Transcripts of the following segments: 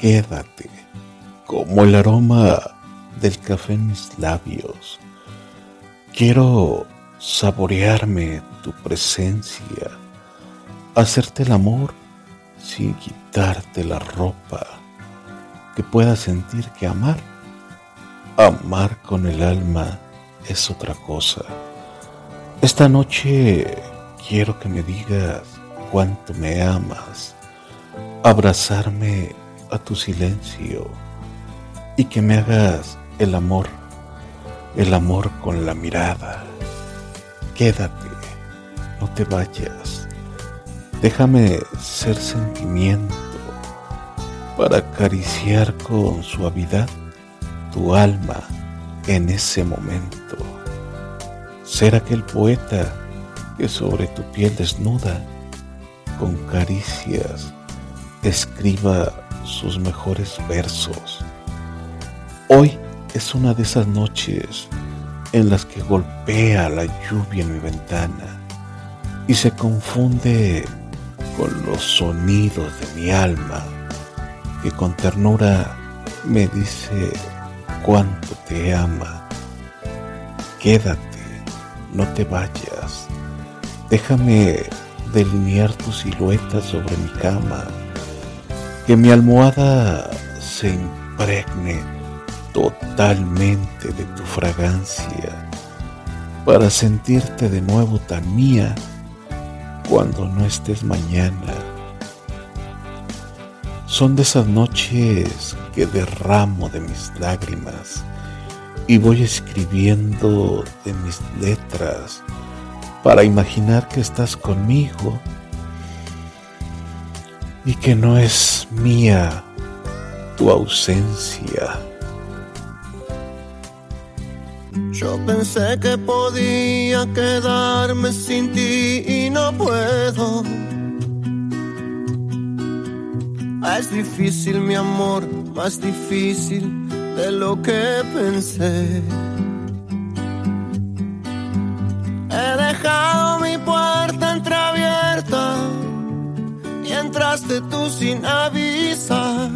quédate como el aroma del café en mis labios. Quiero saborearme tu presencia, hacerte el amor sin quitarte la ropa, que puedas sentir que amar, amar con el alma es otra cosa. Esta noche quiero que me digas cuánto me amas, abrazarme a tu silencio y que me hagas el amor, el amor con la mirada. Quédate, no te vayas. Déjame ser sentimiento para acariciar con suavidad tu alma en ese momento. Ser aquel poeta que sobre tu piel desnuda, con caricias, escriba sus mejores versos. Hoy es una de esas noches en las que golpea la lluvia en mi ventana y se confunde con los sonidos de mi alma que con ternura me dice cuánto te ama. Quédate, no te vayas. Déjame delinear tu silueta sobre mi cama. Que mi almohada se impregne totalmente de tu fragancia para sentirte de nuevo tan mía cuando no estés mañana. Son de esas noches que derramo de mis lágrimas y voy escribiendo de mis letras para imaginar que estás conmigo y que no es mía tu ausencia. Yo pensé que podía quedarme sin ti y no puedo. Es difícil mi amor, más difícil de lo que pensé. Sin avisar.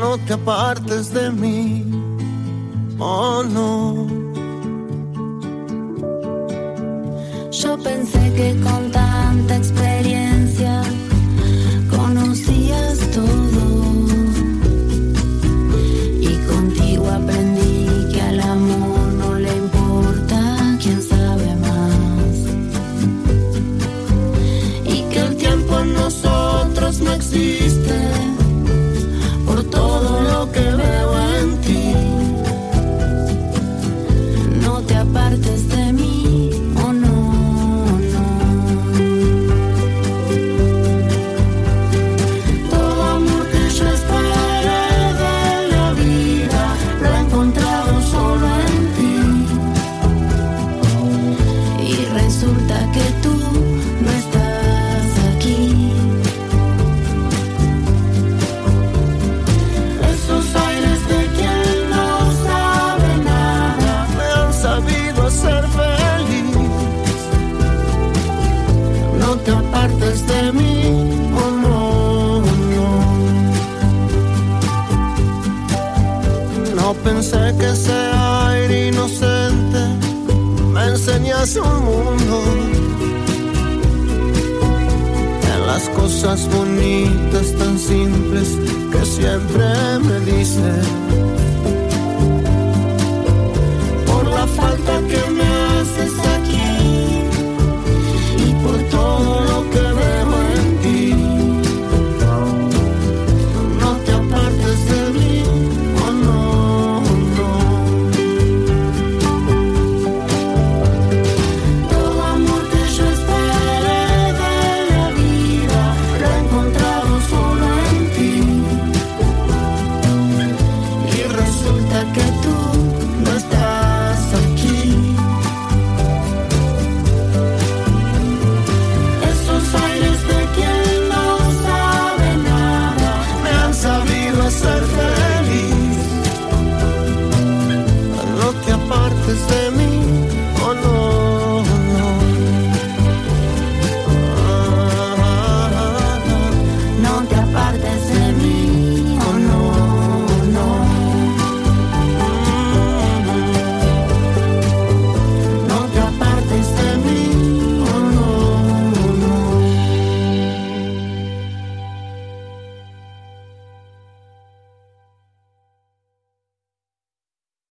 No te apartes de mí, oh no. Yo pensé que con tanta experiencia te apartes de mí, oh no, no. Pensé que ese aire inocente me enseñase un mundo. En las cosas bonitas tan simples que siempre me dice the same